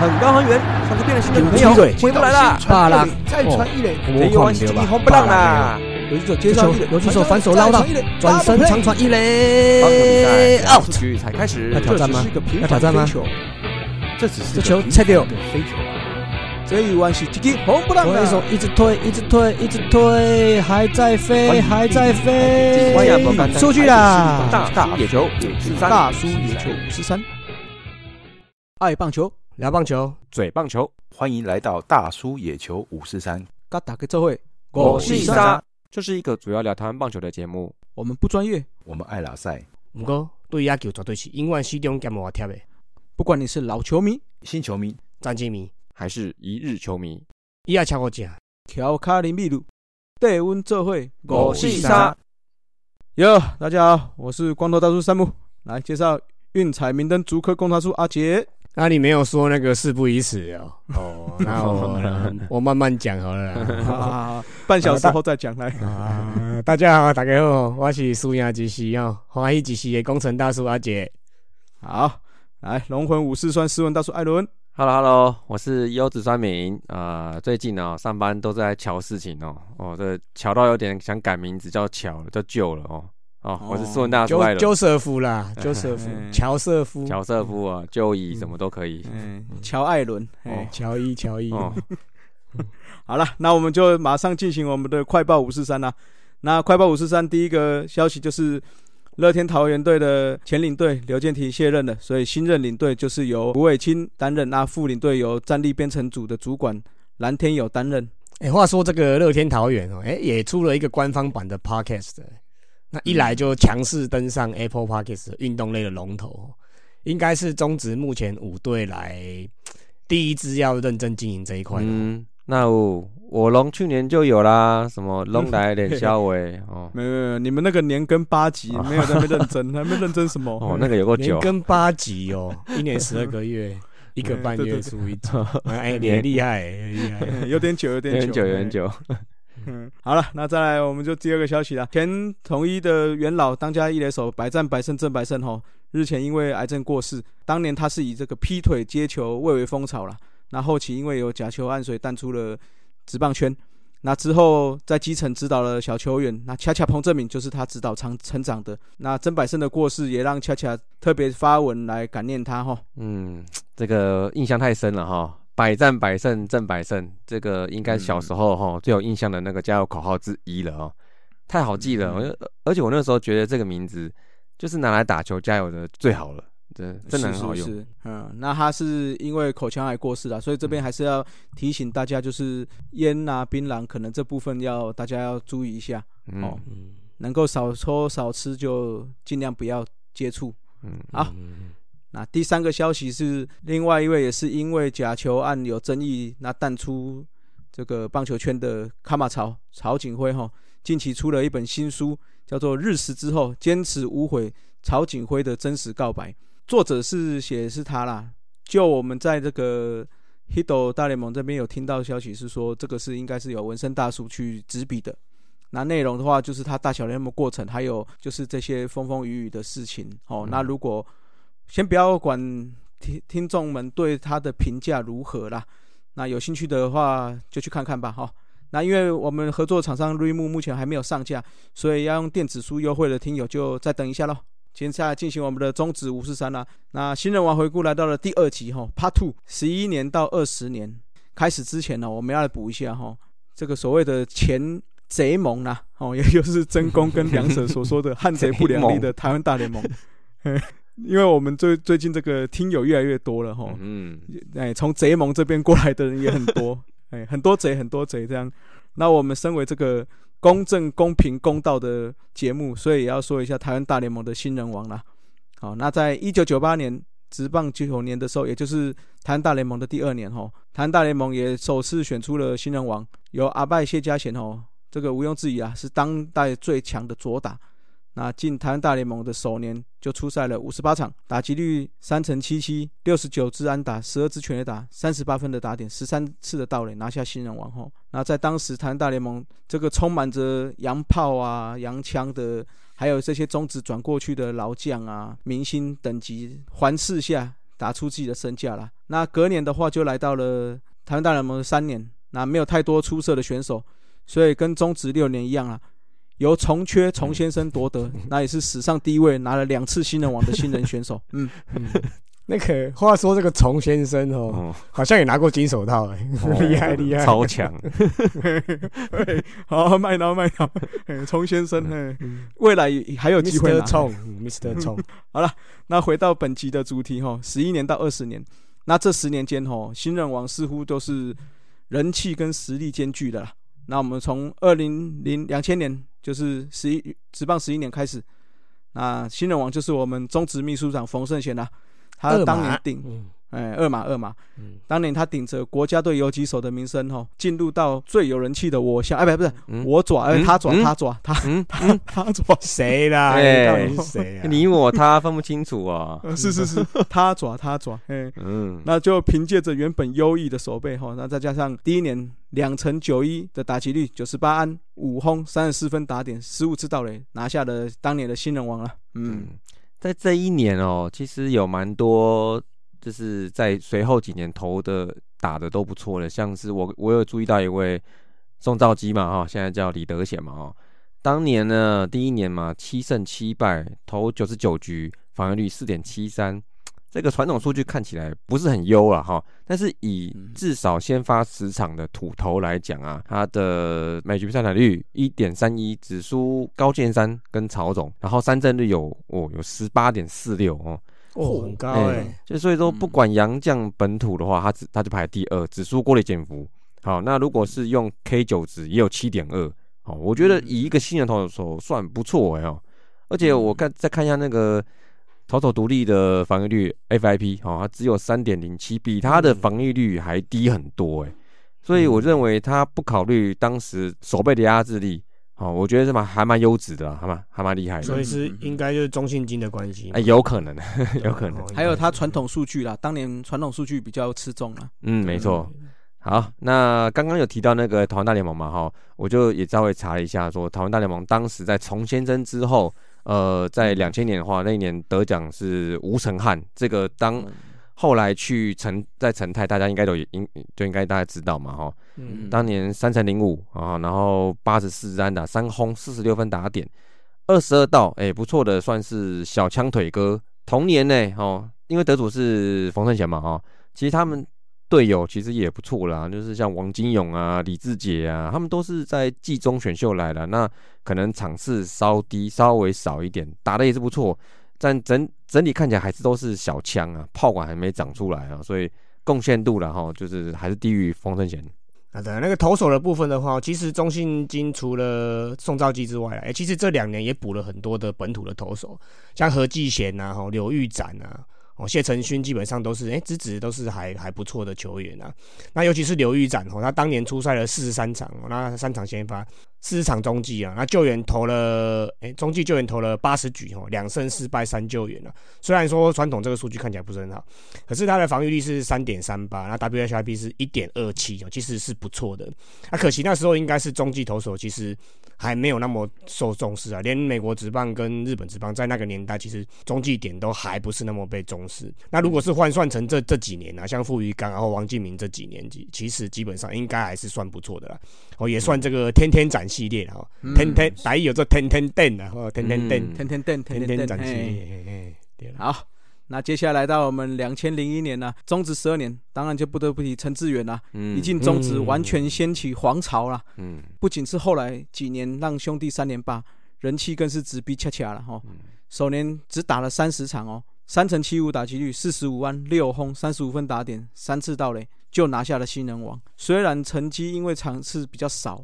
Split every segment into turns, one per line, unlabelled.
很高很远，像是变了心的女朋友回不来了。
巴拉，
再传一垒，
这一弯是一红不让啦。
游击手接上一垒，
游击手反手捞到，转身长传一垒
，out。局才开始，
要挑战吗？要挑战吗？
这只是
这球拆掉，
飞球啊！这一弯是击击红不让
的，手一直推，一直推，一直推，还在飞，还在飞，出去啦！
大野球五十三，
大叔野球五十三，爱棒球，
聊棒球，
嘴棒球，
欢迎来到大叔野球五四三。
嘎打个这会，
我是沙。这是一个主要聊台湾棒球的节目。
我们不专业，
我们爱拉赛。
不过对野球绝对是永远始终兼无贴的。
不管你是老球迷、
新球迷、
战绩迷，
还是一日球迷，
伊也超我正。
乔卡林秘鲁，带温做会，
我是沙。
哟，大家好，我是光头大叔山姆，来介绍运彩明灯足科工大叔阿杰。
那你没有说那个事不宜迟哦。哦，那我我慢慢讲好了，
半小时后再讲来。
啊大家好，大家好，我是苏亚吉西哦，欢迎吉西的工程大叔阿杰。
好，来龙魂武士酸斯文大叔艾伦。
Hello Hello，我是优子酸明啊。最近呢，上班都在瞧事情哦。哦，这瞧到有点想改名字，叫乔，叫旧了哦。哦，我是斯文大叔艾伦。
纠瑟夫啦，纠瑟夫，乔瑟夫，
乔瑟夫啊，就以什么都可以。
嗯，乔艾伦，
哦，乔伊，乔伊。
好了，那我们就马上进行我们的快报五四三啦。那快报五四三第一个消息就是乐天桃园队的前领队刘建廷卸任了，所以新任领队就是由吴伟清担任。那副领队由战力编程组的主管蓝天友担任。
哎，话说这个乐天桃园哦，哎，也出了一个官方版的 podcast。那一来就强势登上 Apple p o c k e t 运动类的龙头，应该是中职目前五队来第一支要认真经营这一块。
嗯，那我我龙去年就有啦，什么龙来连肖伟哦，
没有没有，你们那个年跟八级没有在那认真，还没认真什么？
哦，那个有个
年跟八级哦，一年十二个月，一个半月出一次，哎，你厉害，厉害，
有点久，有点
久，有点久。
嗯，好了，那再来，我们就第二个消息了。前统一的元老当家一垒手百战百胜郑百胜吼，日前因为癌症过世。当年他是以这个劈腿接球蔚为风潮了。那后期因为有假球案，所以淡出了职棒圈。那之后在基层指导了小球员，那恰恰彭正明就是他指导长成长的。那郑百胜的过世也让恰恰特别发文来感念他哈。
嗯，这个印象太深了哈。百战百胜，正百胜，这个应该小时候哈最有印象的那个加油口号之一了哦，太好记了。而且我那时候觉得这个名字就是拿来打球加油的最好了，真真的很好用。
嗯，那他是因为口腔癌过世了，所以这边还是要提醒大家，就是烟啊、槟榔，可能这部分要大家要注意一下哦。能够少抽少吃，就尽量不要接触。嗯，好。那第三个消息是，另外一位也是因为假球案有争议，那淡出这个棒球圈的卡马曹曹景辉哈，近期出了一本新书，叫做《日食之后坚持无悔：曹景辉的真实告白》，作者是写的是他啦。就我们在这个 Hido 大联盟这边有听到消息是说，这个是应该是有纹身大叔去执笔的。那内容的话，就是他大小联盟过程，还有就是这些风风雨雨的事情。哦，那如果先不要管听听众们对他的评价如何啦，那有兴趣的话就去看看吧，哈。那因为我们合作厂商瑞木目前还没有上架，所以要用电子书优惠的听友就再等一下喽。接下来进行我们的中指五四三啦。那新人王回顾来到了第二集哈，Part Two，十一年到二十年开始之前呢，我们要来补一下哈，这个所谓的前贼盟啦，哦，也就是真公跟两者所说的汉贼不两立的 台湾大联盟。因为我们最最近这个听友越来越多了哈，嗯，哎，从贼盟这边过来的人也很多，哎，很多贼很多贼这样。那我们身为这个公正、公平、公道的节目，所以也要说一下台湾大联盟的新人王啦。好，那在一九九八年职棒九年的时候，也就是台湾大联盟的第二年哈，台湾大联盟也首次选出了新人王，由阿拜谢家贤哦，这个毋庸置疑啊，是当代最强的左打。那进台湾大联盟的首年就出赛了五十八场，打击率三成七七，六十九支安打，十二支全垒打，三十八分的打点，十三次的盗垒，拿下新人王后。那在当时台湾大联盟这个充满着洋炮啊、洋枪的，还有这些中职转过去的老将啊、明星等级环视下，打出自己的身价啦。那隔年的话就来到了台湾大联盟的三年，那没有太多出色的选手，所以跟中职六年一样啊，由重缺重先生夺得，那也是史上第一位拿了两次新人王的新人选手。嗯，
那个话说这个虫先生哦，
哦，
好像也拿过金手套哎，厉害厉害，
超强，
好，麦当麦当，嘿虫先生，嘿，未来还有机会
Mr.
拿。
冲，Mr. 冲，
那回到本集的主题哈，十一年到二十年，那这十年间哈，新人王似乎都是人气跟实力兼具的啦。那我们从二零零两千年，就是十一职棒十一年开始，那新人王就是我们中职秘书长冯胜贤啦，他当年顶
嗯。
哎，二马二马，
嗯。
当年他顶着国家队游击手的名声哈，进入到最有人气的我下，哎，不不是
嗯。
我爪，哎，
嗯。
他爪
嗯。
他爪他
嗯，
他 他爪，
谁啦？到底是谁啊？
你我他分不清楚啊，
呃 是是是，他爪他爪，哎，
嗯，
那就凭借着原本优异的手背哈，那再加上第一年两成九一的打击率，九十八安五轰三十四分打点，十五次盗垒，拿下了当年的新人王了。嗯
嗯，在这一年哦，其实有蛮多，就是在随后几年投的打的都不错的，像是我我有注意到一位宋兆基嘛哈，现在叫李德显嘛哈，当年呢第一年嘛七胜七败，投九十九局，防御率四点七三。这个传统数据看起来不是很优了，哈，但是以
嗯。
至少先发十场的土头来讲啊，他的每局上场率一点三一，只输高剑山跟曹总，然后三振率有哦有十八点四六哦，
哦，很高
哎
哎，
就所以说
嗯。
不管洋将本土的话，他只他就排第二，只输郭磊简福。好，那如果是用 K 九值也有七点二，好，我觉得以一个新人投手算不错哎哦，而且我看再看一下那个投手独立的防御率 FIP，哦，它只有三点零七，比他的防御率还低很多哎，所以我认为他不考虑当时手背的压制力，哦，我觉得是蛮还蛮优质的啊，还蛮还蛮厉害的，
所以是应该就是中信金的关系嘛。
哎，，有可能，有可能。
哦，
还有他传统数据啦，当年传统数据比较吃重啦。
嗯，没错。好，那刚刚有提到那个台湾大联盟嘛，哈，我就也稍微查了一下，说台湾大联盟当时在重先生之后，呃，在两千年的话，那一年得奖是吴成汉，这个当后来去成在成泰，大家应该都应就应该大家知道嘛，哈，
嗯。
当年三乘零五啊，然后八十四安打三轰，四十六分打点，二十二道，哎、不错的，算是小枪腿哥。同年呢，哦，因为得主是冯胜贤嘛，哦，其实他们队友其实也不错啦，就是像王金勇啊、李志杰啊，他们都是在季中选秀来的，那可能场次稍低，稍微少一点，打的也是不错，但整整体看起来还是都是小枪啊，炮管还没长出来啊，所以贡献度了哈，就是还是低于冯胜贤。
好的，那个投手的部分的话，其实中信金除了宋兆基之外，哎、其实这两年也补了很多的本土的投手，像何继贤呐、哈刘玉展啊，哦谢承勋基本上都是哎资质都是还还不错的球员啊。那尤其是刘玉展哦，他当年出赛了四十三场，那三场先发，四十场中继啊，那救援投了哎中继救援投了八十局哦，两胜四败三救援啊。虽然说传统这个数据看起来不是很好，可是他的防御率是三点三八，那 WHIP 是一点二七哦，其实是不错的。那、可惜那时候应该是中继投手，其实还没有那么受重视啊。连美国职棒跟日本职棒在那个年代，其实中继点都还不是那么被重视。那如果是换算成这这几年啊，像傅余刚然后王敬明这几年，其其实基本上应该还是算不错的啦。哦，也算这个天天展系列了哈，
嗯
天天打有这天天电啊，哦天天电
嗯
天天瞪，
天
天
展系列。
好，那接下来到我们两千零一年呢、中职十二年，当然就不得不提陈志远啦、
嗯
一进中职
嗯
完全掀起皇朝啦。
嗯
不仅是后来几年让兄弟三连霸，人气更是直逼恰恰了哈。
嗯
首年只打了三十场哦，三乘七五打击率，四十五安六轰，三十五分打点，三次盗垒，就拿下了新人王。虽然成绩因为场次比较少，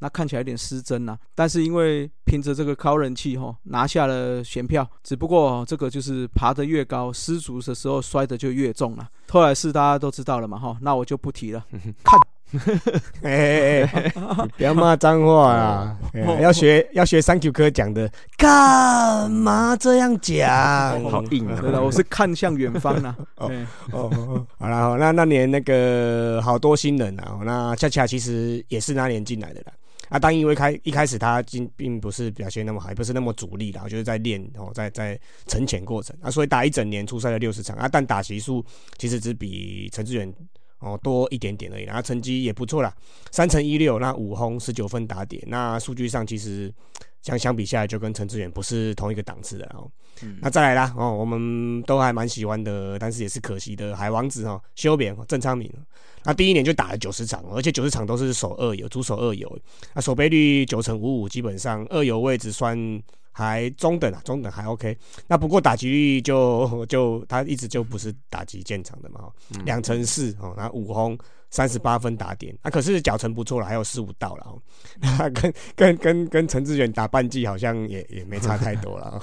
那看起来有点失真呐、但是因为凭着这个高人气哈，拿下了选票。只不过、这个就是爬得越高，失足的时候摔得就越重了。后来是大家都知道了嘛哈，那我就不提了。
看 哎哎哎，不要骂脏话啦！要学要学 Thank you 哥讲的，干嘛这样讲？
好硬啊！
对了，我是看向远方啦。
哦哦，哦好啦，好那那年那个好多新人啊，哦那恰恰其实也是那年进来的啦。啊，当因为开一开始他并并不是表现那么好，也不是那么主力啦，就是在练哦，在在沉潜过程啊，所以打一整年出赛了六十场啊，但打席数其实只比陈志远哦多一点点而已，然后成绩也不错啦，三乘一六，那五轰十九分打点，那数据上其实相相比下来就跟陈志远不是同一个档次的哦。那再来啦哦，我们都还蛮喜欢的，但是也是可惜的海王子哦，修扁郑昌明。那第一年就打了九十场，而且九十场都是守二游，主守二游。那守备率九成五五，基本上二游位置算还中等啊，中等还 OK。那不过打击率就就他一直就不是打击建厂的嘛，两成四哦，那五轰。三十八分打点，啊，可是脚程不错了，还有十五道了，那跟跟跟跟陈志远打半季好像也也没差太多了，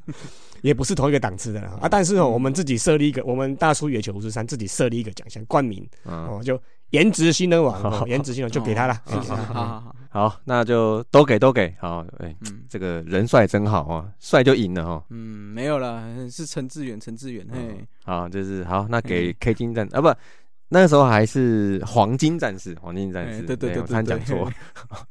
也不是同一个档次的啊。但是哦，我们自己设立一个，我们大叔野球五十三自己设立一个奖项冠名，哦，就颜值新人王，颜值新人就给他了。
好好好，
好，那就都给都给，好，哎，这个人帅真好啊，帅就赢了哈。
嗯，没有了，是陈志远，陈志远，嘿，
好，就是好，那给 K 金战啊不。那个时候还是黄金战士，黄金战士，
对对对，
我讲错。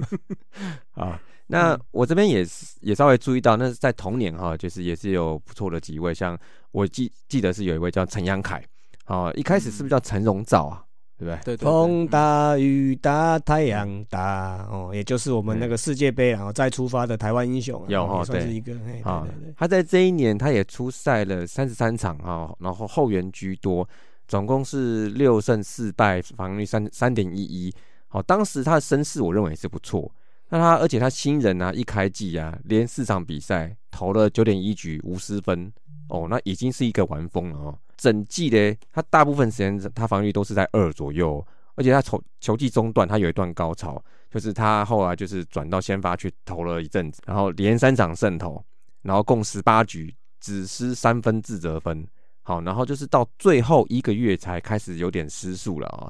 啊，那我这边也是也稍微注意到，那是在同年哈，就是也是有不错的几位，像我记记得是有一位叫陈阳凯，哦，一开始是不是叫陈荣照啊？对不
对？对
风大雨大太阳大，哦，也就是我们那个世界杯然后再出发的台湾英雄，
有
哈，算是一个。
啊，他在这一年他也出赛了三十三场啊，然后后援居多。总共是六胜四败，防御率三三点一一。好，当时他的身世我认为是不错。那他而且他新人啊，一开季啊，连四场比赛投了九点一局无失分。哦，那已经是一个完封了哦。整季呢，他大部分时间他防御都是在二左右。而且他球球季中段他有一段高潮，就是他后来就是转到先发去投了一阵子，然后连三场胜投，然后共十八局只失三分自责分。好，然后就是到最后一个月才开始有点失速了啊。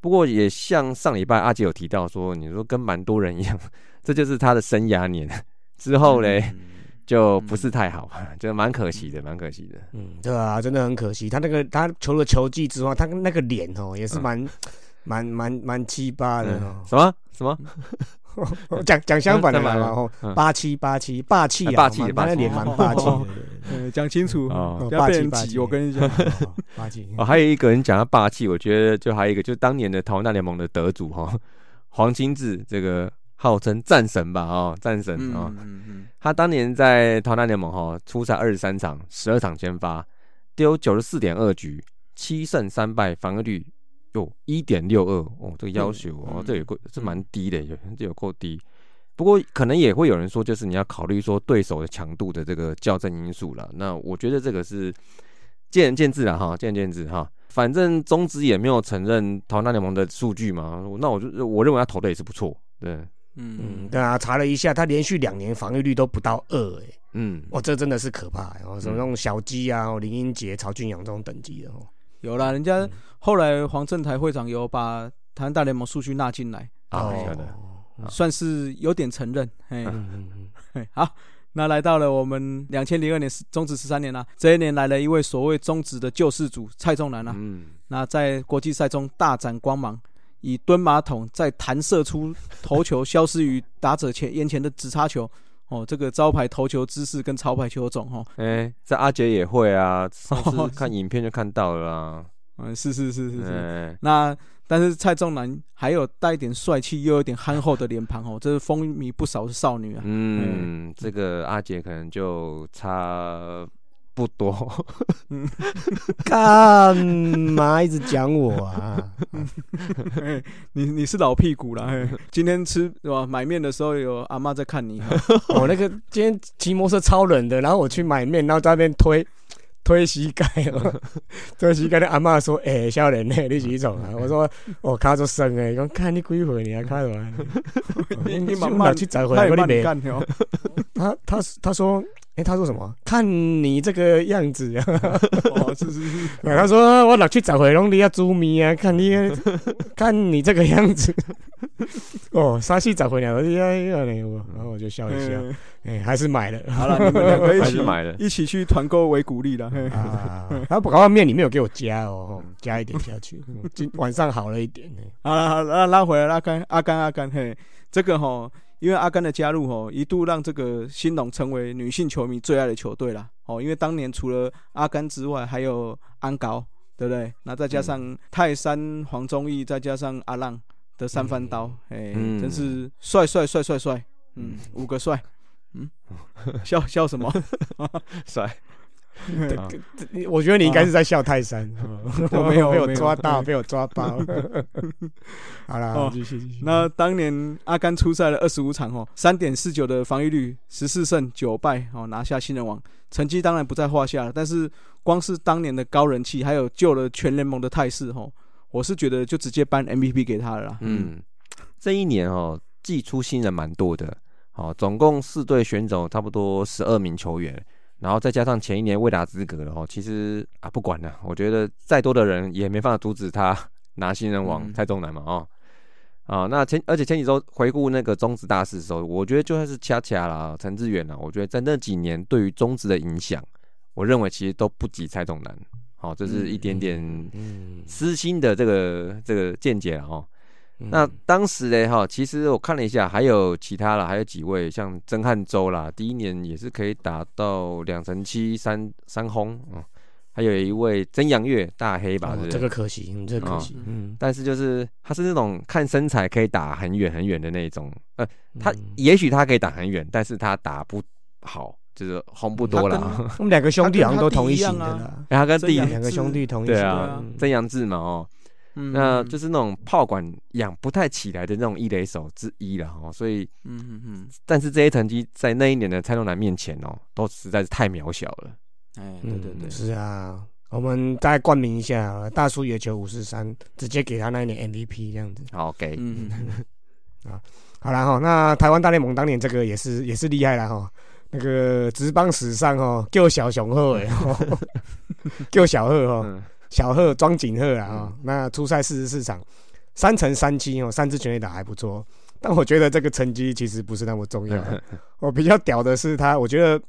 不过也像上礼拜阿杰有提到说，你说跟蛮多人一样，这就是他的生涯年之后嘞，就不是太好，就蛮可惜的，蛮可惜的。
嗯，对啊，真的很可惜。他那个他除了球技之外，他那个脸哦也是蛮蛮蛮蛮七八的。
什么什么？
讲讲相反的嘛，然后八七八七霸气啊，
霸气，
他那脸蛮霸气的。
讲清楚，不要被人挤。我跟你讲，
霸气。
哦，还有一个人讲他霸气，我觉得就还有一个，就是当年的台湾大联盟的得主哈，黄金志，这个号称战神吧，哦，战神啊。他当年在台湾大联盟哈，出赛二十三场，十二场先发，丢九十四点二局，七胜三败，防御率。有一点六二哦，这个要求哦，这有够是蛮低的，有这有够低。不过可能也会有人说，就是你要考虑说对手的强度的这个校正因素了。那我觉得这个是见仁见智了哈，见仁见智哈。反正中职也没有承认淘汰联盟的数据嘛，那我就我认为他投的也是不错。对，
嗯。嗯，对啊，查了一下，他连续两年防御率都不到二，哎，嗯，哇，这真的是可怕。然后什么那种小鸡啊，林英杰、曹俊阳这种等级的哦。
有啦，人家后来黄正台会长有把台湾大联盟数据纳进来。
啊，
算是有点承认。嘿，好，那来到了我们两千零二年中止十三年了，这一年来了一位所谓中止的救世主蔡仲南啊。嗯，那在国际赛中大展光芒，以蹲马桶再弹射出头球，消失于打者前眼前的直插球。哦，这个招牌投球姿势跟潮牌球种，哦，
哎，这阿杰也会啊，上次看影片就看到了啊。
嗯，是是是是是。那但是蔡仲南还有带一点帅气又有点憨厚的脸庞哦，这是风靡不少的少女啊。
嗯，这个阿杰可能就差。不多，
干嘛一直讲我啊？
你你是老屁股了。今天吃是吧？买面的时候有阿妈在看你。
我 那个今天骑摩托车超冷的，然后我去买面，然后在那边推推膝盖，推膝盖。的阿妈说：“哎，小人呢？你几种啊？”我说：“我卡住生哎，讲看你几回，你还看什么？你妈妈去找回来，我你没干他他他说。哎，他说什么？看你这个样子，
哦，是是是。
他说我老去找回龙你要猪咪啊？看你，看你这个样子，哦，沙西找回来，我呀呀嘞，我然后我就笑一笑，哎，还是买了。
好了，你们两个一起
买了，
一起去团购为鼓励了。
啊，他不搞面里面有给我加哦，加一点下去，今晚上好了一点。
好了，好了，拉回来，阿甘，阿甘，阿甘，嘿，这个哈，因为阿甘的加入哦，一度让这个新农成为女性球迷最爱的球队啦。哦，因为当年除了阿甘之外，还有安高，对不对？那再加上泰山黄忠义，再加上阿浪。的三番刀，哎，真是帅帅帅帅帅，嗯，五个帅，嗯，笑笑什么？
帅，
我觉得你应该是在笑泰山，
我没有
被我抓到，被我抓包。好了，继续继续。
那当年阿甘出赛了二十五场哦，三点四九的防御率，十四胜九败哦，拿下新人王，成绩当然不在话下了。但是光是当年的高人气，还有救了全联盟的态势，哦。我是觉得就直接颁 MVP 给他了。
嗯，这一年哦，寄出新人蛮多的，好，总共四队选走差不多十二名球员，然后再加上前一年未达资格了哦，其实啊不管了，我觉得再多的人也没办法阻止他拿新人王蔡仲南嘛哦，啊，那前而且前几周回顾那个中职大事的时候，我觉得就算是恰恰啦、陈志远啦，我觉得在那几年对于中职的影响，我认为其实都不及蔡仲南。哦，这是一点点私心的这个这个见解了哈。那当时呢，哈，其实我看了一下，还有其他了，还有几位像曾汉洲啦，第一年也是可以打到两成七三三轰啊。还有一位曾阳月大黑吧，
这个可惜，这个可惜。
嗯，但是就是他是那种看身材可以打很远很远的那种，呃，他也许他可以打很远，但是他打不好。就是红不多了，
我 们两个兄弟好像都同一型的
啦。他跟弟
两个兄弟同一
型，对啊，曾阳志嘛哦，那就是那种炮管养不太起来的那种一垒手之一了哦。所以，嗯嗯嗯，但是这些成绩在那一年的蔡东南面前哦，都实在是太渺小了。
哎，对对对，
是啊，我们再冠名一下，大叔野球五四三，直接给他那一年 MVP 这样子。
好，给，嗯
啊，好了哈，那台湾大联盟当年这个也是也是厉害了哈。那个职棒史上哦，叫小熊鹤哎，叫小鹤哦，小贺庄景贺啊哦，那初赛四十四场，三乘三七哦，三支全垒打还不错。但我觉得这个成绩其实不是那么重要。我比较屌的是他，我觉得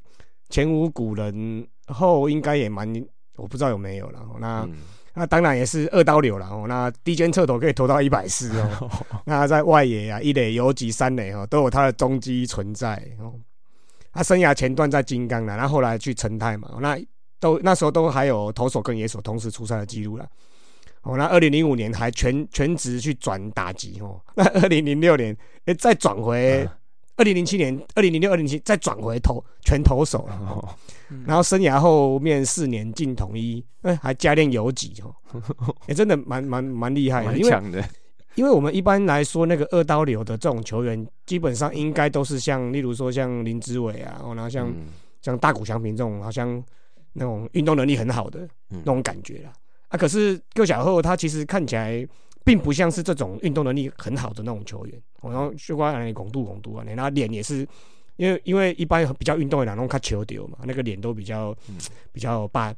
前无古人后应该也蛮，我不知道有没有了。那那当然也是二刀流了哦。那低肩侧投可以投到一百四哦。那在外野啊，一垒游击三垒哦，都有他的踪迹存在哦。他生涯前段在金刚的，然后后来去成泰嘛，那都那时候都还有投手跟野手同时出赛的记录了。哦，那二零零五年还全全职去转打击哦，那二零零六年哎再转回，二零零七年、二零零六、二零七再转回投全投手了。然后生涯后面四年进统一，哎还加练游击哦，也真的蛮蛮蛮厉害的，
因为。
因为我们一般来说，那个二刀流的这种球员，基本上应该都是像，例如说像林志伟啊，然后像像大谷翔平这种，好像那种运动能力很好的那种感觉啦。啊，可是戈小后他其实看起来并不像是这种运动能力很好的那种球员。然后薛瓜来拱度拱度啊，那脸也是，因为因为一般比较运动的那种看球丢嘛，那个脸都比较比较霸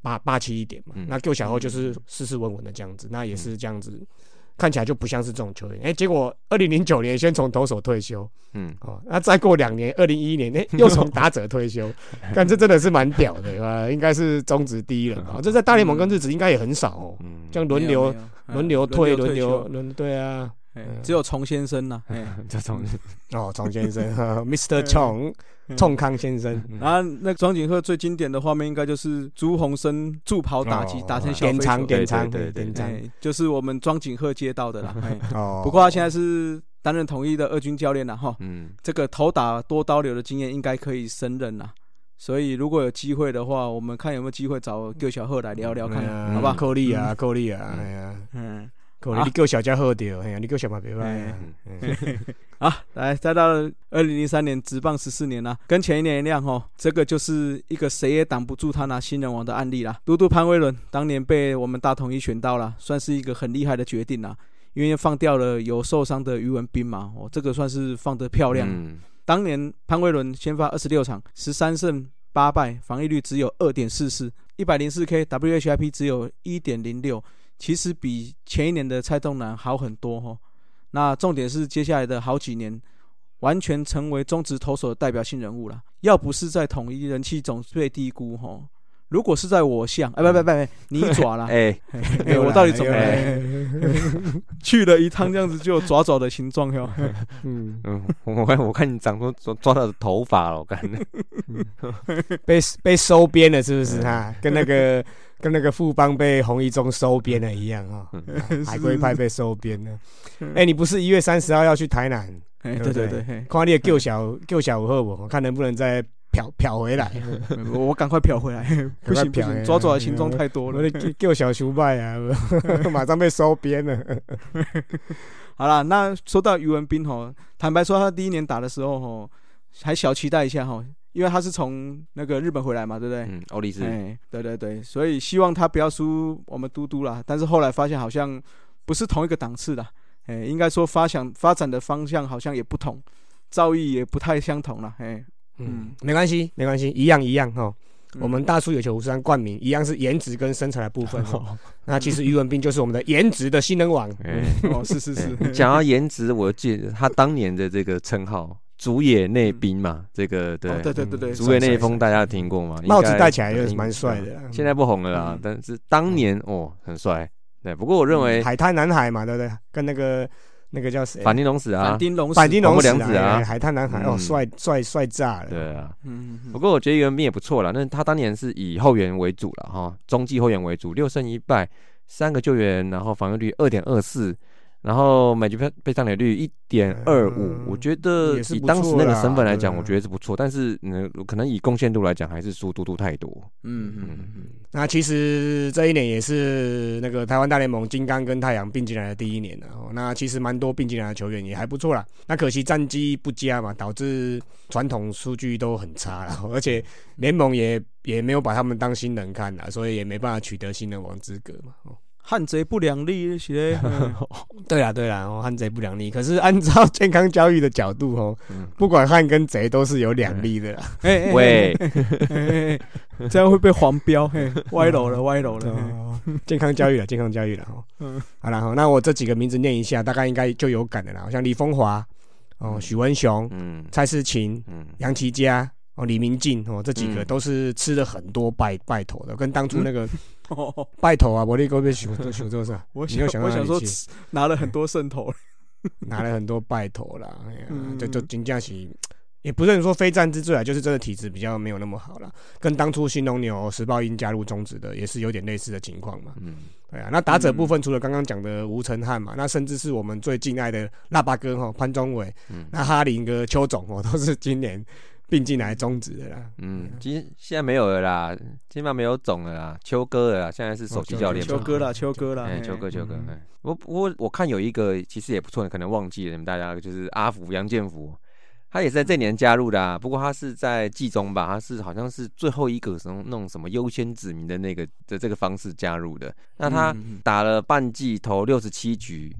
霸霸气一点嘛。那戈小后就是斯斯文文的这样子，那也是这样子。看起来就不像是这种球员，哎，结果二零零九年先从投手退休，嗯，哦，那再过两年，二零一一年，哎，又从打者退休，但这真的是蛮屌的，啊，应该是中职第一人。啊，这在大联盟跟日子应该也很少哦，嗯，这样轮流轮流退轮流轮对啊，
只有虫先生呐，
这虫
哦，虫先生，Mr. 虫。冲康先生，
然后那庄景鹤最经典的画面应该就是朱鸿生助跑打击打成小
点长点长
对
点长，
就是我们庄景鹤接到的啦。哦，不过他现在是担任统一的二军教练了哈。嗯，这个头打多刀流的经验应该可以胜任啦。所以如果有机会的话，我们看有没有机会找葛小鹤来聊聊看，好吧？
够力啊，够力啊，哎呀，嗯。你够小家伙掉，哎呀，你够小马别坏。
好，来，再到二零零三年，直棒十四年了，跟前一年一样哈，这个就是一个谁也挡不住他拿新人王的案例啦。嘟嘟潘威伦当年被我们大统一选到了，算是一个很厉害的决定啦，因为放掉了有受伤的余文斌嘛，哦，这个算是放得漂亮。当年潘威伦先发二十六场，十三胜八败，防御率只有二点四四，一百零四 K，WHIP 只有一点零六。其实比前一年的蔡东南好很多哈，那重点是接下来的好几年，完全成为中职投手的代表性人物了。要不是在统一人气总被低估吼，如果是在我像，哎不不不不，你爪 啦，
哎，
哎我到底怎么了？去了一趟这样子就有爪爪的形状哟。
嗯嗯，我看我看你长出抓抓到的头发了，我看
被被收编了是不是哈？跟那个跟那个富邦被洪一中收编了一样 啊，海龟派被收编了。哎，你不是一月三十号要去台南？
哎，对对对，
看你的救小救小五我，我看能不能再漂漂回来。
我赶快漂回来，不 行不行，抓爪的形状太多了。
救小熊败啊，马上被收编了。
好了，那说到于文斌吼，坦白说，他第一年打的时候吼，还小期待一下吼，因为他是从那个日本回来嘛，对不对？
嗯，欧力士。
哎，对对对，所以希望他不要输我们嘟嘟啦。但是后来发现好像不是同一个档次的，哎，应该说发想发展的方向好像也不同，造诣也不太相同了，哎，
嗯，没关系，没关系，一样一样哈。我们大叔有球五十三冠名一样是颜值跟身材的部分哦。那其实于文斌就是我们的颜值的新人王。
哦，是是是。
讲到颜值，我记得他当年的这个称号“主野内兵”嘛，这个对
对对对对，
竹野内风大家听过吗？
帽子戴起来也是蛮帅的。
现在不红了啦，但是当年哦很帅。对，不过我认为
海滩男孩嘛，对不对？跟那个。那个叫谁？
反町隆史啊，
反町隆史，
反町隆史
啊，
海滩男孩哦，帅帅帅炸了。
对啊，嗯。不过我觉得袁斌也不错了，那他当年是以后援为主了哈，中继后援为主，六胜一败，三个救援，然后防御率二点二四。然后每局被被上垒率一点二五，我觉得以当时那个身份来讲，我觉得是不错。但是嗯，可能以贡献度来讲，还是输嘟嘟太多。
嗯嗯嗯。那其实这一年也是那个台湾大联盟金刚跟太阳并进来的第一年了。那其实蛮多并进来的球员也还不错啦。那可惜战绩不佳嘛，导致传统数据都很差了，而且联盟也也没有把他们当新人看了，所以也没办法取得新人王资格嘛。
汉贼不两立是嘞，
对啦对啦，哦，汉贼不两立。可是按照健康教育的角度哦，不管汉跟贼都是有两立的啦。
喂，
这样会被黄标，歪楼了 歪楼了。
健康教育了健康教育了哦。嗯，好了哈，那我这几个名字念一下，大概应该就有感的啦。像李风华哦，许文雄，嗯，蔡思琴，嗯，杨奇佳。哦，李明进哦，这几个都是吃了很多拜拜头的，跟当初那个 拜头啊，我那个被熊都熊做啥？
我想我想说拿了很多圣头，
拿了很多 拜头啦，哎呀，就就金价起，也不是说非战之罪啊，就是真的体质比较没有那么好了，跟当初新农牛石豹鹰加入中职的也是有点类似的情况嘛。嗯，对啊，那打者部分除了刚刚讲的吴成汉嘛，那甚至是我们最敬爱的腊八哥哈潘宗伟，那哈林哥邱总哦，都是今年。并进来终止的啦，
嗯，其实现在没有了啦，基本上没有种了啦，秋哥了啦，现在是首席教练，
秋哥啦，秋哥啦，
哎，秋哥，秋哥，哎，我我我看有一个其实也不错，你可能忘记了，你们大家就是阿福杨建福，他也是在这年加入的，啊，不过他是在季中吧，他是好像是最后一个什么那种什么优先指名的那个的这个方式加入的，那他打了半季，投六十七局，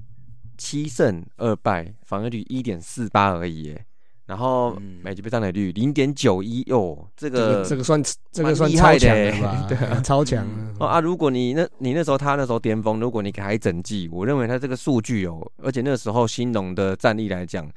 七胜二败，防御率一点四八而已，哎。然后每局被上垒率零点九一哦，这个
这个算这个算超强的吧？
对，
超强
哦啊！如果你那你那时候他那时候巅峰，如果你给他一整季，我认为他这个数据哦，而且那个时候新农的战力来讲，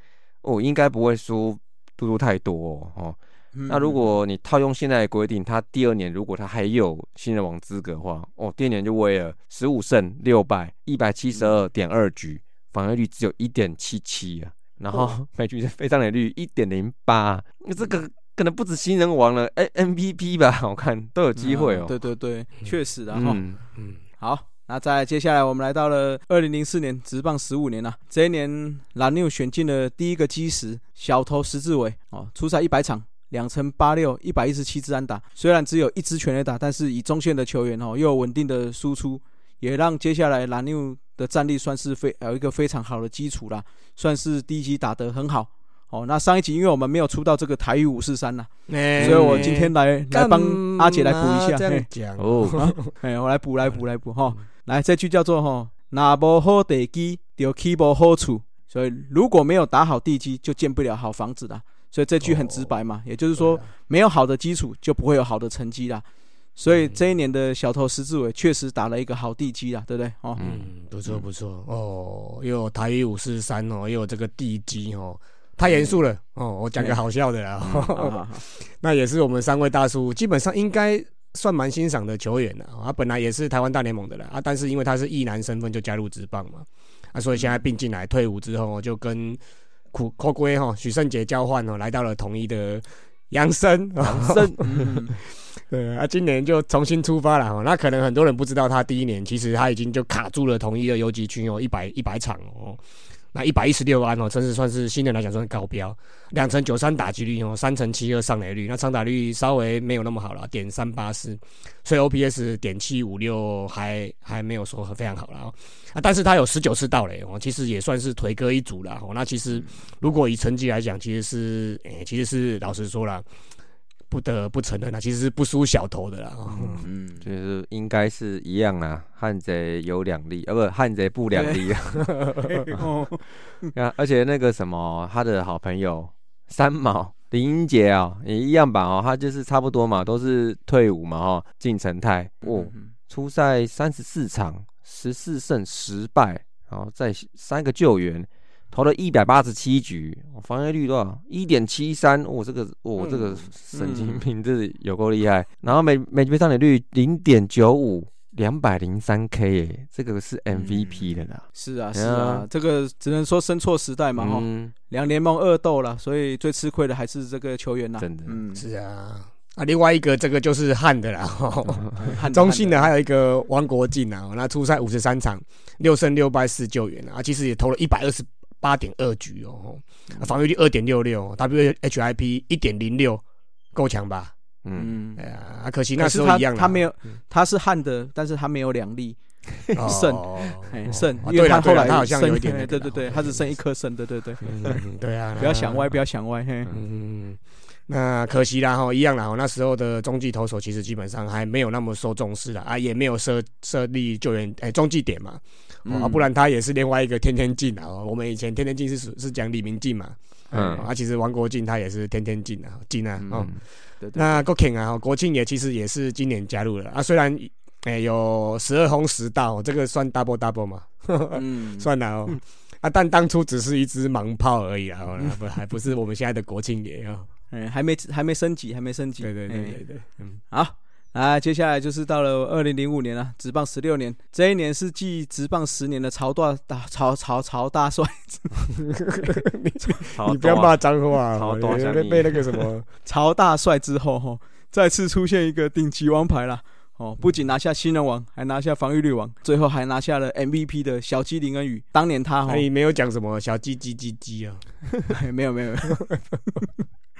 哦，应该不会输嘟嘟太多哦。那如果你套用现在的规定，他第二年如果他还有新人王资格的话，哦，第二年就为了十五胜六败一百七十二点二局，防御率只有一点七七啊。然后每局的非上垒率一点零八，那这个可能不止新人王了，哎，MVP 吧，我看都有机会哦。
对对对，确实的哈。嗯，好，那再接下来我们来到了二零零四年，职棒十五年了。这一年蓝牛选进了第一个基石小头石志伟哦，出赛一百场，两成八六，一百一十七支安打，虽然只有一支全垒打，但是以中线的球员哦，又有稳定的输出。也让接下来蓝牛的战力算是非有一个非常好的基础啦，算是第一集打得很好哦。那上一集因为我们没有出到这个台语五四三呐，所以我今天来来帮阿姐来补一下。哦，哎，我来补来补来补哈。来，这句叫做哈，拿不好地基就起不好处，所以如果没有打好地基，就建不了好房子啦。所以这句很直白嘛，也就是说，没有好的基础就不会有好的成绩啦。所以这一年的小头石志伟确实打了一个好地基啊，对不对？哦，
嗯，不错不错。哦，又有台一五四三哦，又有这个地基哦，太严肃了哦，我讲个好笑的啦，那也是我们三位大叔基本上应该算蛮欣赏的球员的啊，本来也是台湾大联盟的了啊，但是因为他是艺男身份就加入职棒嘛，啊，所以现在并进来退伍之后就跟苦寇龟哈许胜杰交换哦，来到了统一的杨生
杨生。
对啊，今年就重新出发了哈。那可能很多人不知道，他第一年其实他已经就卡住了统一的游击群哦，一百一百场哦，那一百一十六安哦，真是算是新人来讲算是高标。两成九三打击率哦，三成七二上垒率，那上打率稍微没有那么好了，点三八四，所以 OPS 点七五六还还没有说非常好了啊。但是他有十九次盗垒哦，其实也算是颓哥一组了哦。那其实如果以成绩来讲，其实是诶，其实是老实说了。不得不承认啊，其实是不输小头的啦。
嗯，就是应该是一样啦。汉贼有两利，呃，不，汉贼不两利啊。啊，而且那个什么，他的好朋友三毛林英杰啊，也一样吧？哦，他就是差不多嘛，都是退伍嘛，哈，进城泰哦，初赛三十四场，十四胜十败，然后再三个救援。投了一百八十七局，防御率多少？一点七三。我这个，我这个神经病，这有够厉害。然后每每局上垒率零点九五，两百零三 K，哎，这个是 MVP 的啦。
是啊，是啊，这个只能说生错时代嘛，哈。两联盟恶斗了，所以最吃亏的还是这个球员呐。
真的，
嗯，是啊。啊，另外一个这个就是汉的啦，中信的还有一个王国进啊，那初赛五十三场，六胜六败四救援啊，其实也投了一百二十。八点二局哦，防御率二点六六，WHIP 一点零六，够强吧？嗯，哎呀，可惜那时候一样，
他没有，他是汉的，但是他没有两粒肾，肾，因为他后来
他好像有一点，
对对对，他只剩一颗肾，对对对，
对啊，
不要想歪，不要想歪，嘿，
嗯。那可惜啦哈，一样啦哈。那时候的中继投手其实基本上还没有那么受重视了啊，也没有设设立救援哎中继点嘛，啊，不然他也是另外一个天天进啊。我们以前天天进是是讲李明进嘛，嗯，啊，其实王国进他也是天天进啊，进啊，哦，那国庆啊，国庆也其实也是今年加入了啊，虽然哎有十二轰十盗，这个算 double double 嘛，嗯，算了哦，啊，但当初只是一支盲炮而已啊，不还不是我们现在的国庆爷啊。
嗯，还没还没升级，还没升级。
对对对对对，嗯，
好，啊，接下来就是到了二零零五年了，直棒十六年，这一年是继直棒十年的曹大大曹曹曹大帅，
你不要骂脏话，
曹大帅
被那个什么
曹大帅之后哈，再次出现一个顶级王牌了。哦，不仅拿下新人王，还拿下防御率王，最后还拿下了 MVP 的小鸡林恩宇。当年他哈，
你没有讲什么小鸡鸡鸡鸡啊？
没 有没有。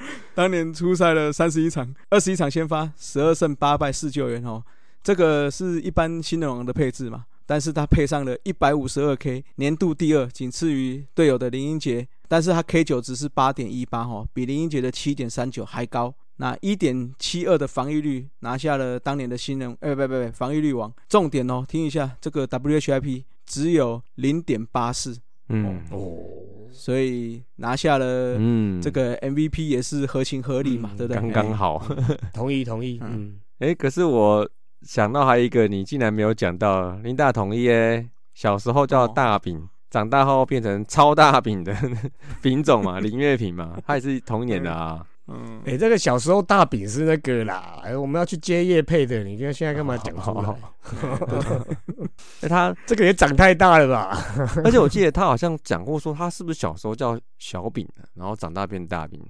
当年出赛了三十一场，二十一场先发，十二胜八败四救援哦。这个是一般新人王的配置嘛？但是他配上了一百五十二 K，年度第二，仅次于队友的林英杰。但是他 K 九值是八点一八哈，比林英杰的七点三九还高。那一点七二的防御率，拿下了当年的新人，哎，不不不，防御率王。重点哦，听一下这个 WHIP 只有零点八四，嗯哦。所以拿下了，嗯，这个 MVP 也是合情合理嘛，对不对？
刚刚好，
同意同意。嗯，
哎，可是我想到还有一个，你竟然没有讲到，林大同意哎，小时候叫大饼，长大后变成超大饼的 饼种嘛，林月平嘛，他也是同年的啊。
嗯，哎，这个小时候大饼是那个啦，哎，我们要去接叶配的，你看现在干嘛讲出来？
哎，他
这个也长太大了吧？
而且我记得他好像讲过，说他是不是小时候叫小饼的，然后长大变大饼，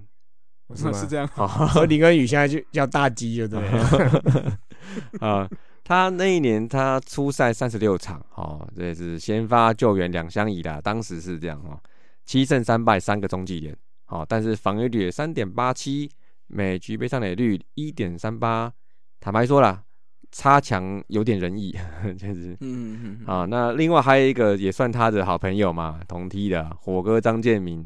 是吗？
是这样。
和林根宇现在就叫大鸡，对不对？
啊，他那一年他初赛三十六场，哦，这是先发救援两相宜啦，当时是这样哦，七胜三败三个中继点。哦，但是防御率三点八七，每局被上垒率一点三八，坦白说啦，差强有点仁义，确实。嗯嗯。啊，那另外还有一个也算他的好朋友嘛，同梯的火哥张建民，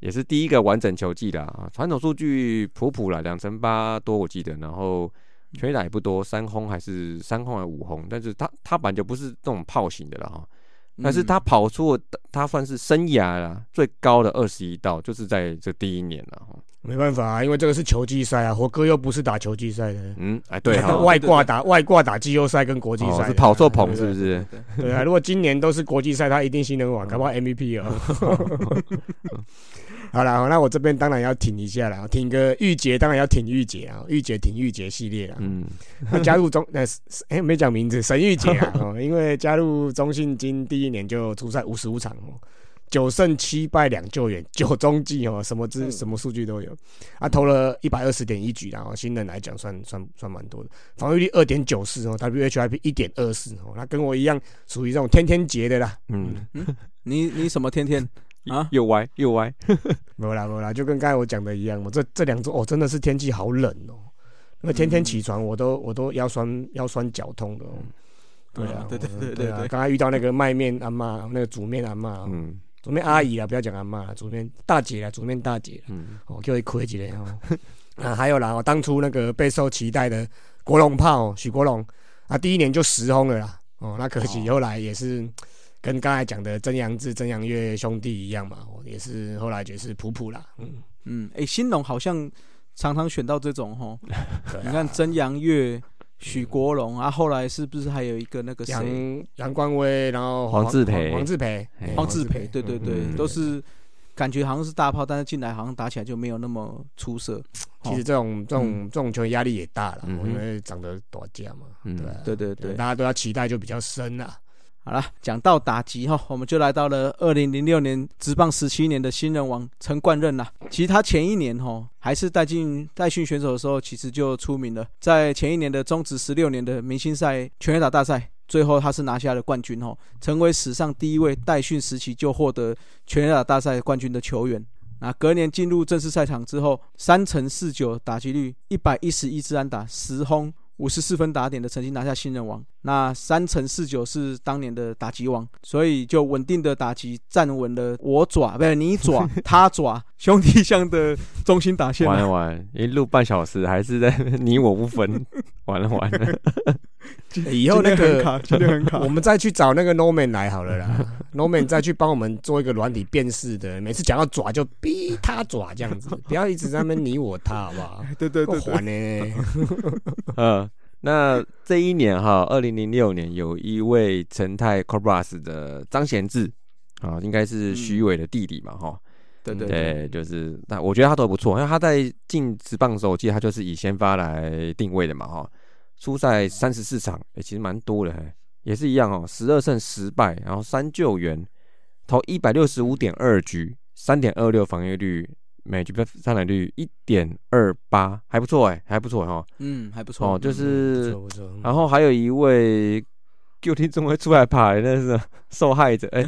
也是第一个完整球季的啊。传统数据普普了，两成八多我记得，然后全打也不多，三轰还是三轰还是五轰，但是他他本来就不是这种炮型的了哈。但是他跑出了他算是生涯啦最高的二十一道，就是在这第一年了。
没办法啊，因为这个是球季赛啊，火哥又不是打球季赛的。
嗯，哎，对啊，
外挂打外挂打季后赛跟国际赛，
是跑错棚是不是？
对啊，如果今年都是国际赛，他一定新人王，搞不好 MVP 哦。好了，那我这边当然要挺一下了，挺个玉洁，当然要挺玉洁啊，玉洁挺玉洁系列了。嗯，那加入中那哎没讲名字，沈玉洁啊，哦，因为加入中信金第一年就出赛五十五场哦。九胜七败两救援，九中计哦，什么资什么数据都有。他投了一百二十点一局，然后新人来讲算算算蛮多的，防御率二点九四哦，WHIP 一点二四哦，他跟我一样属于这种天天劫的啦。
嗯嗯，你你什么天天啊？
又歪又歪，
没啦没啦，就跟刚才我讲的一样，我这这两周哦，真的是天气好冷哦，那天天起床我都我都腰酸腰酸脚痛的哦。对啊
对对对对啊，
刚才遇到那个卖面阿妈，那个煮面阿妈，嗯。煮面阿姨啊，不要讲阿妈了，煮面大姐啊，煮面大姐，嗯，哦，叫一亏几嘞哦，啊，还有啦，哦，当初那个备受期待的国龙炮许国龙，啊，第一年就十轰了啦，哦，那可惜后来也是跟刚才讲的曾阳志、曾阳月兄弟一样嘛，也是后来就是普普啦，嗯。
嗯，哎，新农好像常常选到这种哈，你看曾阳月。许国荣啊，后来是不是还有一个那个
杨杨冠威，然后
黄志培，
黄志培，
黄志培，对对对，都是感觉好像是大炮，但是进来好像打起来就没有那么出色。
其实这种这种这种球员压力也大了，因为长得短架嘛，
对对对，
大家都要期待就比较深了。
好了，讲到打击哈，我们就来到了二零零六年职棒十七年的新人王陈冠任啦。其实他前一年哈还是带进带训选手的时候，其实就出名了。在前一年的中职十六年的明星赛全垒打大赛，最后他是拿下了冠军哈，成为史上第一位代训时期就获得全垒打大赛冠军的球员。那隔年进入正式赛场之后，三乘四九打击率，一百一十一支安打，十轰。五十四分打点的成绩拿下新人王，那三乘四九是当年的打击王，所以就稳定的打击站稳了我爪不是你爪 他爪兄弟象的中心打线。
完了完，一路半小时还是在 你我不分，完了完了。
以后那个 我们再去找那个 Norman 来好了啦，Norman 再去帮我们做一个软体辨识的，每次讲到爪就逼他爪这样子，不要一直在那边你我他，好不好？
对对对，
还呢。
嗯，那这一年哈，二零零六年有一位陈泰 Cobras 的张贤志啊，应该是徐伟的弟弟嘛哈。
对对
对，就是那我觉得他都不错，因为他在进职棒的时候，我记得他就是以先发来定位的嘛哈。初赛三十四场，哎，其实蛮多的，也是一样哦，十二胜十败，然后三救援，投一百六十五点二局，三点二六防御率，每局被上垒率一点二八，还不错哎，还不错哈，
嗯，还不错
哦，就是，然后还有一位 Q T 中会出来排，那是受害者哎。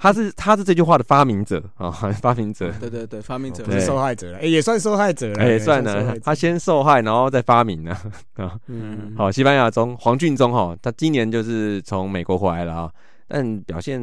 他是他是这句话的发明者 啊，发明者。
对对对，发明者
不是受害者了，哎，也算受害者了，
也算了。他先受害，然后再发明呢啊。嗯，好，西班牙中黄俊中哈，他今年就是从美国回来了啊，但表现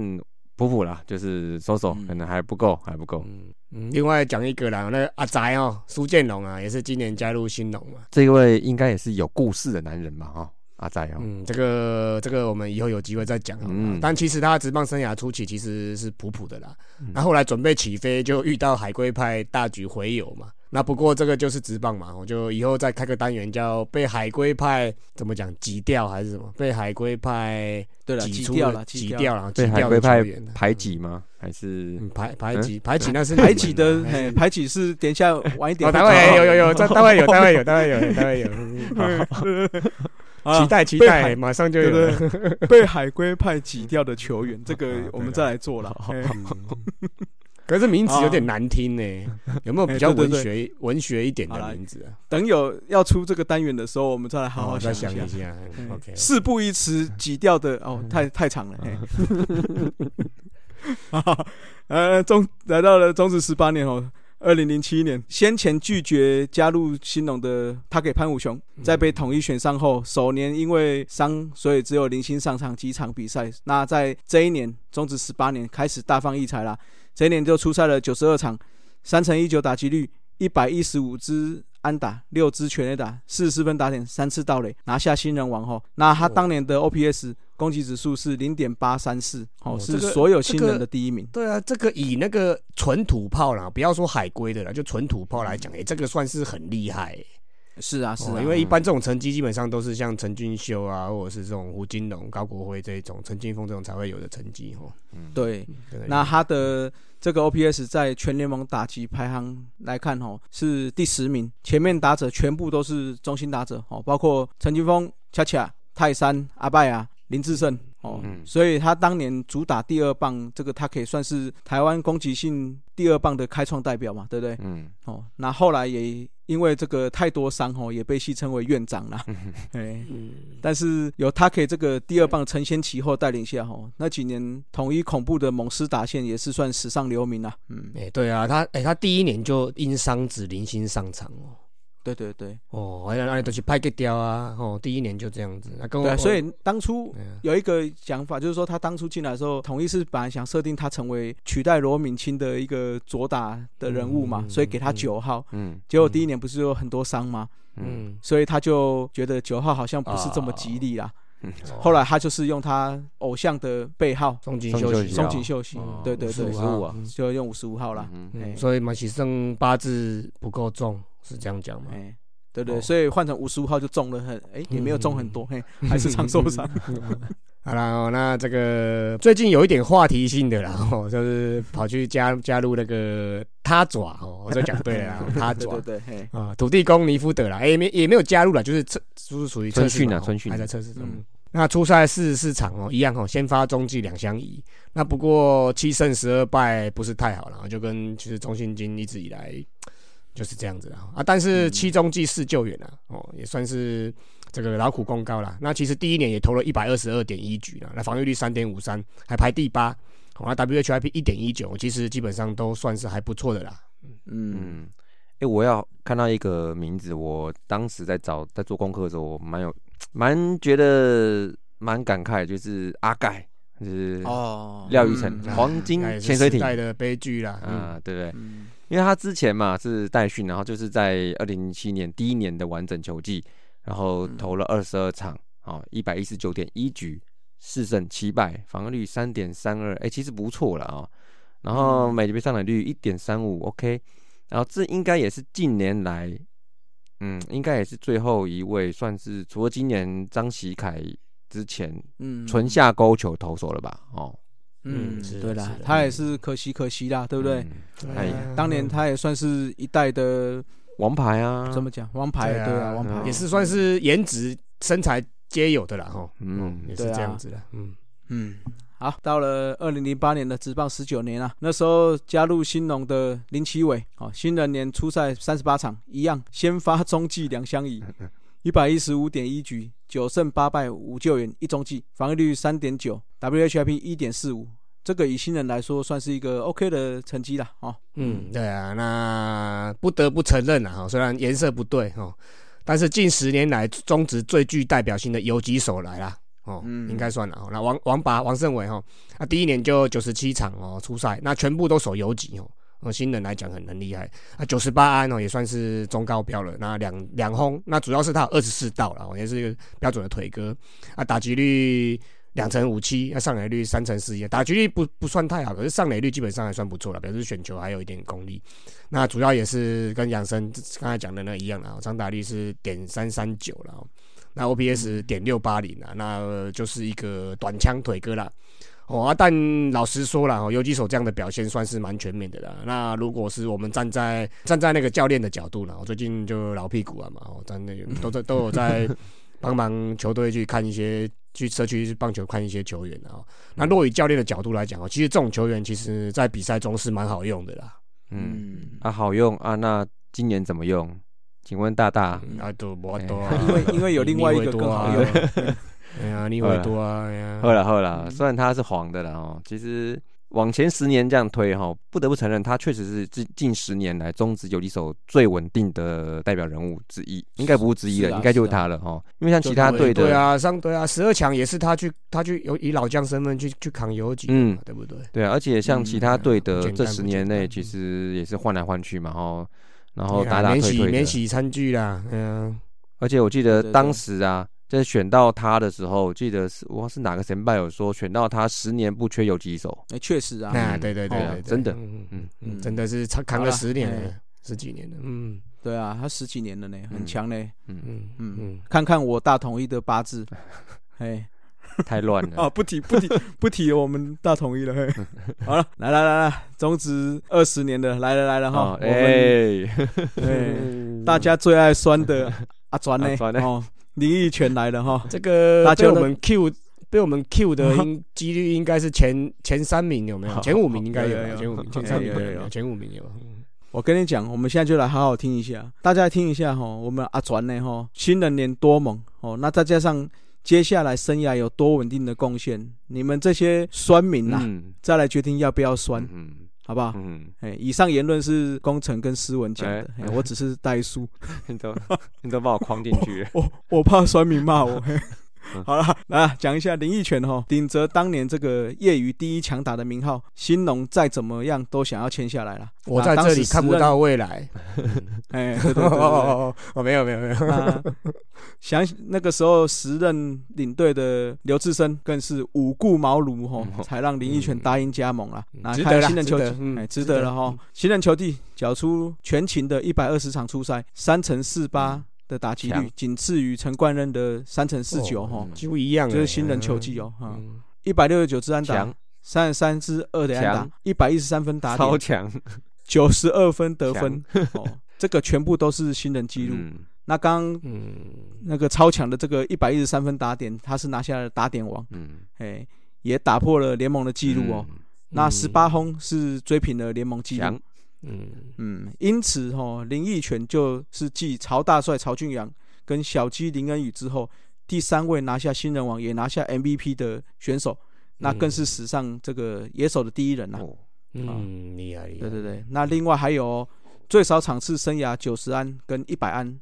普普啦，就是收手可能还不够，还不够。
嗯，另外讲一个啦，那个阿宅哦，苏建龙啊，也是今年加入新农嘛。
这位应该也是有故事的男人嘛，哈。阿仔哦，
嗯，这个这个我们以后有机会再讲嗯，但其实他职棒生涯初期其实是普普的啦，那后来准备起飞就遇到海龟派大举回游嘛。那不过这个就是职棒嘛，我就以后再开个单元叫被海龟派怎么讲挤掉还是什么？被海龟派
对了
挤
掉了，
挤掉了，
被海龟派排挤吗？还是
排排挤排挤？那是
排挤的，排挤是等一下晚一点。
单位有有有，这单位有单位有单位有单位有。期待期待，马上就有。
被海龟派挤掉的球员，这个我们再来做了。
可是名字有点难听呢，有没有比较文学文学一点的名字啊？
等有要出这个单元的时候，我们再来好好
想
一
下。OK，
事不宜迟，挤掉的哦，太太长了。呃，中来到了中止十八年哦。二零零七年，先前拒绝加入新农的他给潘武雄，在被统一选上后，首年因为伤，所以只有零星上场几场比赛。那在这一年，终止十八年开始大放异彩啦，这一年就出赛了九十二场，三乘一九打击率，一百一十五支。安打，六支全垒打，四十四分打点，三次盗垒，拿下新人王后。那他当年的 OPS 攻击指数是零点八三四，哦，是所有新人的第一名。
对啊，这个以那个纯土炮啦，不要说海龟的啦，就纯土炮来讲，哎，这个算是很厉害。
是啊，是啊，
因为一般这种成绩基本上都是像陈俊秀啊，或者是这种胡金龙、高国辉这种、陈金峰这种才会有的成绩哦。
嗯，对。那他的这个 OPS 在全联盟打击排行来看哦，是第十名，前面打者全部都是中心打者哦，包括陈金峰、恰恰、泰山、阿拜啊、林志胜。哦，所以他当年主打第二棒，这个他可以算是台湾攻击性第二棒的开创代表嘛，对不对？嗯，哦，那后来也因为这个太多伤哦，也被戏称为院长啦。哎，但是有他可以这个第二棒承先启后带领下哦，那几年统一恐怖的猛狮打线也是算史上留名啦。
嗯，哎，对啊，他哎他第一年就因伤子零星上场哦。
对对对，
哦，好像那里都是拍个雕啊，哦，第一年就这样子。那跟我，
所以当初有一个想法，就是说他当初进来的时候，统一是本来想设定他成为取代罗敏清的一个左打的人物嘛，所以给他九号。嗯，结果第一年不是有很多伤吗？嗯，所以他就觉得九号好像不是这么吉利啦。嗯，后来他就是用他偶像的背号
松井秀喜，
松井秀喜，对对对，
五十五啊，
就用五十五号了。
嗯，所以马其胜八字不够重。是这样讲吗？哎，
对对，所以换成五十五号就中了很，哎，也没有中很多，嘿，还是常受伤。
好了，那这个最近有一点话题性的啦，哦，就是跑去加加入那个他爪哦，我就讲对了，他爪
对对
啊，土地公尼夫德啦，也没也没有加入了，就是测就是属于
春训啊，春训
还在测试中。那初赛四十四场哦，一样哦，先发中继两相宜。那不过七胜十二败不是太好了，就跟其实中信金一直以来。就是这样子啊啊！但是七中计四救援啊，哦，也算是这个劳苦功高啦。那其实第一年也投了一百二十二点一局了，那防御率三点五三，还排第八。那 WHIP 一点一九，其实基本上都算是还不错的啦。
嗯，哎，我要看到一个名字，我当时在找在做功课的时候，我蛮有蛮觉得蛮感慨，就是阿盖，就是哦，廖玉成黄金潜水艇
的悲剧啦，
啊，对不对？因为他之前嘛是代训，然后就是在二零零七年第一年的完整球季，然后投了二十二场，哦，一百一十九点一局，四胜七败，防御率三点三二，哎，其实不错了啊。然后每局被上垒率一点三五，OK。然后这应该也是近年来，嗯，应该也是最后一位算是除了今年张喜凯之前，嗯，纯下勾球投手了吧？哦。
嗯，对啦，他也是可惜可惜啦，对不对？哎，当年他也算是一代的
王牌啊，
怎么讲？王牌对啊，王牌。
也是算是颜值、身材皆有的啦，哈，嗯，也是这样子的，嗯。
嗯。好，到了二零零八年的职棒十九年啊，那时候加入新农的林奇伟，哦，新人年初赛三十八场，一样先发中继两相宜，一百一十五点一局，九胜八败五救援一中继，防御率三点九，WHIP 一点四五。这个以新人来说，算是一个 OK 的成绩了哦。
嗯，对啊，那不得不承认了哈，虽然颜色不对哈，但是近十年来中职最具代表性的游击手来了哦，应该算了。那王王拔王胜伟哈，那第一年就九十七场哦出赛，那全部都守游击哦。哦，新人来讲很很厉害。啊九十八安哦也算是中高标了。那两两轰，那主要是他二十四道了，也是一个标准的腿哥。啊，打击率。两成五七，那上垒率三成四一，打击率不不算太好，可是上垒率基本上还算不错了，表示选球还有一点功力。那主要也是跟养生刚才讲的那一样啊，长打率是点三三九了，那 OPS 点六八零啊，那就是一个短枪腿哥啦。哦啊，但老实说了，游击手这样的表现算是蛮全面的了。那如果是我们站在站在那个教练的角度呢，我最近就老屁股了嘛，哦，在那都在都有在 帮忙球队去看一些。去社区棒球看一些球员啊，那若以教练的角度来讲哦，其实这种球员其实在比赛中是蛮好用的啦。
嗯，啊好用啊，那今年怎么用？请问大大？
啊都不多？
因为因为有另外一个更好用。
哎呀，你会多啊？
好了好了，虽然它是黄的了哦，其实。往前十年这样推哈，不得不承认，他确实是近近十年来中职游击手最稳定的代表人物之一，应该不是之一了，应该就是他了哈。因为像其他队的，
对啊，上对啊，十二强也是他去，他去有以老将身份去去扛游击，嗯，对不对？
对啊，而且像其他队的这十年内，其实也是换来换去嘛哈。然后打打退退的
免洗餐具啦，嗯，
而且我记得当时啊，在选到他的时候，我记得是我是哪个神拜有说选到他十年不缺游击手，
哎，确实啊，
那对对对
哦
对，
真的
嗯嗯
嗯。
嗯，真的是扛扛了十年了，十几年了，嗯。
对啊，他十几年了呢，很
嗯
强呢。
嗯，
嗯
嗯
嗯，
看看我大统一的八字，哎，
太乱了。
啊，不提不提不提我们大统一了。嘿。好了，来来来来，中职二十年的来了来了哈
哎，
哎大家最爱酸的阿转呢？哦，林奕泉来了哈，
这个
大家
我们 Q 被我们 Q 的应几率应该是前前三名有没有？前五名应该有前五名前
有
三名。
有
前五名有。嗯
我跟你讲，我们现在就来好好听一下，大家听一下哈，我们阿传呢哈，新人年多猛哦，那再加上接下来生涯有多稳定的贡献，你们这些酸民呐，
嗯，
再来决定要不要酸，
嗯
好不好？
嗯，
哎，以上言论是工程跟诗文讲的，我只是代书，
你都你都把我框进去了。
我我怕酸民骂我。好了，来讲一下林奕泉哈，顶着当年这个业余第一强打的名号，新农再怎么样都想要签下来了。
我在这里看不到未来。
哎，对对对
哦哦哦，没有没有没有。
那想那个时候时任领队的刘志深更是五顾茅庐哈，
嗯
才让林奕泉答应加盟了。那
值得
新人球季，
值得嗯
哎，值
值得
得了哈
嗯。
新人球弟缴出全勤的一百二十场出赛，三乘四八的打击率，仅次于陈冠任的三乘四九哈
哦，
几乎一样欸，
就是新人球技哦哈。
嗯。
一百六十九支安打，三十三支二的安打，一百一十三分打点，
超强。
九十二分得分哦，这个全部都是新人记录。
嗯。
那刚
嗯，
那个超强的这个一百一十三分打点，他是拿下了打点王，
嗯，
哎，也打破了联盟的记录哦。那
嗯。
十八轰是追平了联盟纪录。
强，，
嗯。
嗯，因此哦，林奕泉就是继曹大帅、曹俊阳跟小鸡林恩宇之后，第三位拿下新人王也拿下 MVP 的选手，那更是史上这个野手的第一人呐、
哦，
嗯，厉害。
对对对，那另外还有哦最少场次生涯九十安跟一百安，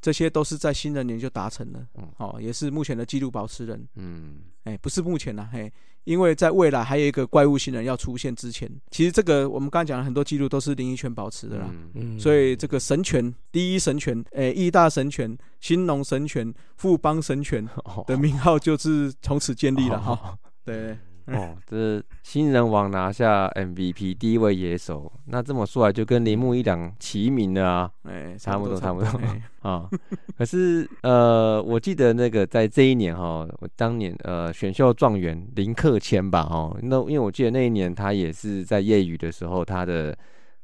这些都是在新人年就达成了
嗯，
哦，也是目前的纪录保持人。
嗯，
哎，不是目前啦，嘿，因为在未来还有一个怪物新人要出现之前，其实这个我们刚才讲了很多记录都是林一泉保持的啦。
嗯。
嗯。
所以这个神权，第一神权，诶，义大神权、兴农神权、富邦神权
哦。
的名号就是从此建立了哈。
哦。
对，
哦，这是新人王拿下 MVP 第一位野手，那这么说来就跟铃木一朗齐名了啊。
哎，
差不多差不多
哎。
啊！可是呃，我记得那个在这一年哈，我当年呃选秀状元林克谦吧哈，那因为我记得那一年他也是在业余的时候，他的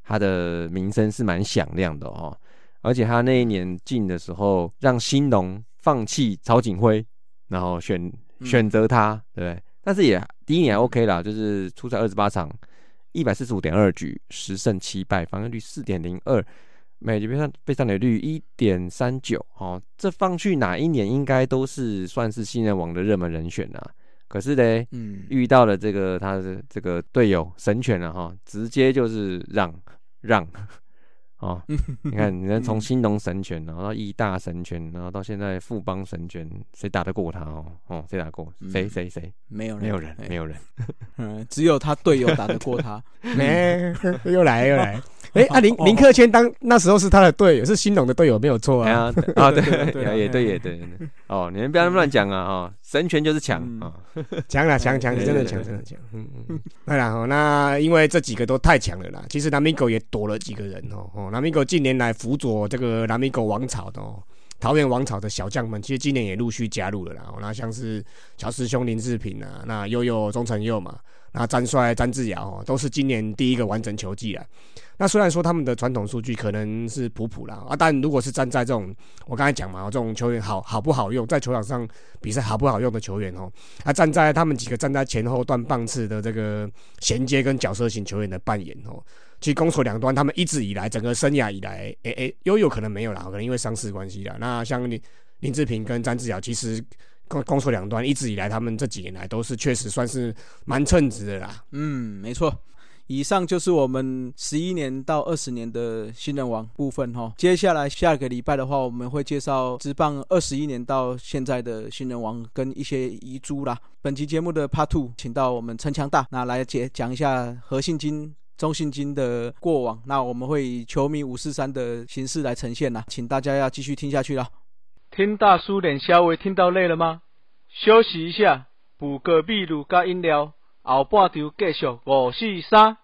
他的名声是蛮响亮的哦，而且他那一年进的时候，让兴农放弃曹景辉，然后选
嗯。
选择他，对不对？但是也第一年还 OK 啦，就是出赛二十八场，一百四十五点二局，十胜七败，防御率四点零二，每局被上被上垒率一点三九，哦，这放去哪一年应该都是算是新人王的热门人选啊。可是嘞，
嗯，
遇到了这个他的这个队友神犬了哈，直接就是让让。哦，你看，你看，从新农神拳，然后到义大神拳，然后到现在富邦神拳，谁打得过他哦？哦，谁打得过？谁
嗯
谁谁？
没有人
没有人，
哎
没有人。
嗯，只有他队友打得过他。
没，又来又来。哎，啊林
哦
林克谦当那时候是他的队友，是新农的队友，没有错
哎
啊。
呀，啊，
对
对，
对对
也对，也对，哦，你们不要乱讲啊！哦，神拳就是强
嗯
啊。
强了强强，真的强，真的强。嗯嗯嗯。那然后那因为这几个都太强了啦，其实南米狗也躲了几个人哦哦，南米狗近年来辅佐这个南米狗王朝的哦。桃园王朝的小将们，其实今年也陆续加入了啦。那像是乔师兄林志平啊，那悠悠钟成佑嘛，那詹帅詹志尧哦，都是今年第一个完整球季啦。那虽然说他们的传统数据可能是普普啦啊，但如果是站在这种我刚才讲嘛，这种球员好好不好用，在球场上比赛好不好用的球员哦，啊站在他们几个站在前后段棒次的这个衔接跟角色型球员的扮演哦，其实攻守两端他们一直以来整个生涯以来，诶、诶，悠悠可能没有啦，可能因为伤势关系啦。那像林林志平跟詹志尧，其实攻攻守两端一直以来他们这几年来都是确实算是蛮称职的啦。
嗯，没错。以上就是我们十一年到二十年的新人王部分哈。接下来下个礼拜的话，我们会介绍职棒二十一年到现在的新人王跟一些遗珠啦。本期节目的 Part Two，请到我们陈强大那来解讲一下何信金中信金的过往，那我们会以球迷五四三的形式来呈现啦，请大家要继续听下去了。
听大叔脸稍微听到累了吗？休息一下，补个秘鲁加饮料，后半场继续五四三。